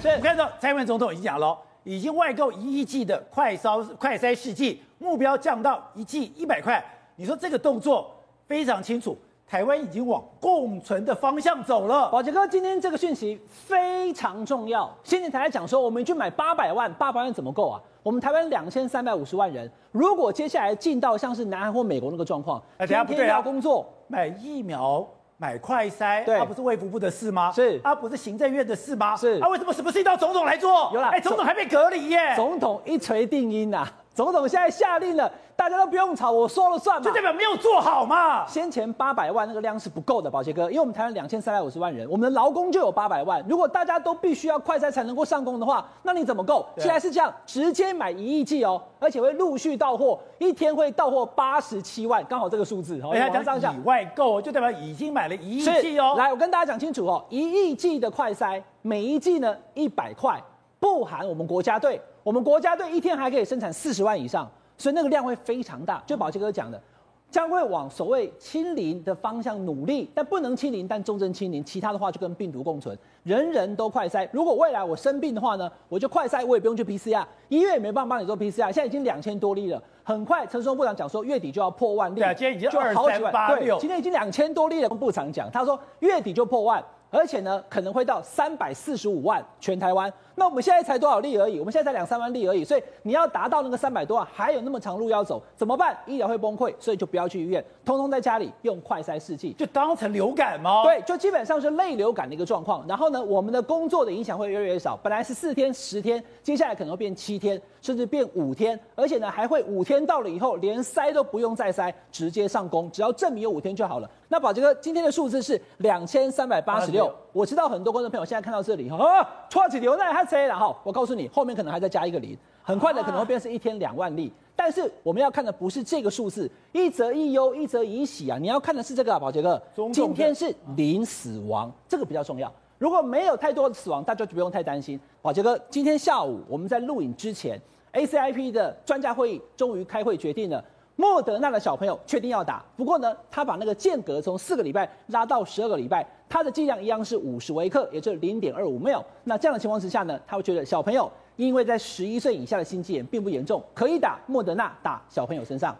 是，我看到蔡英文总统已经讲了，已经外购一亿剂的快烧快筛试剂，目标降到一剂一百块。你说这个动作非常清楚，台湾已经往共存的方向走了。宝杰哥，今天这个讯息非常重要。先前台在讲说，我们去买八百万，八百万怎么够啊？我们台湾两千三百五十万人，如果接下来进到像是南韩或美国那个状况，天天要工作买疫苗。买快筛，对，他不是卫福部的事吗？是，他不是行政院的事吗？是，啊，为什么什么事情都要总统来做？有啦，哎，总统还被隔离耶。总统一锤定音呐、啊，总统现在下令了。大家都不用吵，我说了算嘛，就代表没有做好嘛。先前八百万那个量是不够的，宝杰哥，因为我们台湾两千三百五十万人，我们的劳工就有八百万。如果大家都必须要快筛才能够上工的话，那你怎么够？现在是这样，直接买一亿剂哦，而且会陆续到货，一天会到货八十七万，刚好这个数字。哎呀，讲以外购就代表已经买了一亿剂哦。来，我跟大家讲清楚哦，一亿剂的快筛，每一剂呢一百块，不含我们国家队，我们国家队一天还可以生产四十万以上。所以那个量会非常大，就宝杰哥讲的，将会往所谓清零的方向努力，但不能清零，但重症清零，其他的话就跟病毒共存，人人都快筛。如果未来我生病的话呢，我就快筛，我也不用去 PCR，医院也没办法帮你做 PCR。现在已经两千多例了，很快陈时中部长讲说月底就要破万例，今天已经二三八六，对，今天已经两千多例了。部长讲，他说月底就破万。而且呢，可能会到三百四十五万全台湾。那我们现在才多少例而已？我们现在才两三万例而已。所以你要达到那个三百多万，还有那么长路要走，怎么办？医疗会崩溃，所以就不要去医院，通通在家里用快筛试剂，就当成流感吗？对，就基本上是类流感的一个状况。然后呢，我们的工作的影响会越来越少，本来是四天、十天，接下来可能会变七天，甚至变五天。而且呢，还会五天到了以后，连筛都不用再筛，直接上工，只要证明有五天就好了。那宝杰哥，今天的数字是两千三百八十六。我知道很多观众朋友现在看到这里哈，啊，错起流那还谁？然后我告诉你，后面可能还再加一个零，很快的可能会变成一天两万例。但是我们要看的不是这个数字，一则一忧，一则一喜啊！你要看的是这个啊，宝杰哥，今天是零死亡，这个比较重要。如果没有太多的死亡，大家就不用太担心。宝杰哥，今天下午我们在录影之前，ACIP 的专家会议终于开会决定了。莫德纳的小朋友确定要打，不过呢，他把那个间隔从四个礼拜拉到十二个礼拜，他的剂量一样是五十微克，也就是零点二五 ml。那这样的情况之下呢，他会觉得小朋友因为在十一岁以下的心肌炎并不严重，可以打莫德纳打小朋友身上。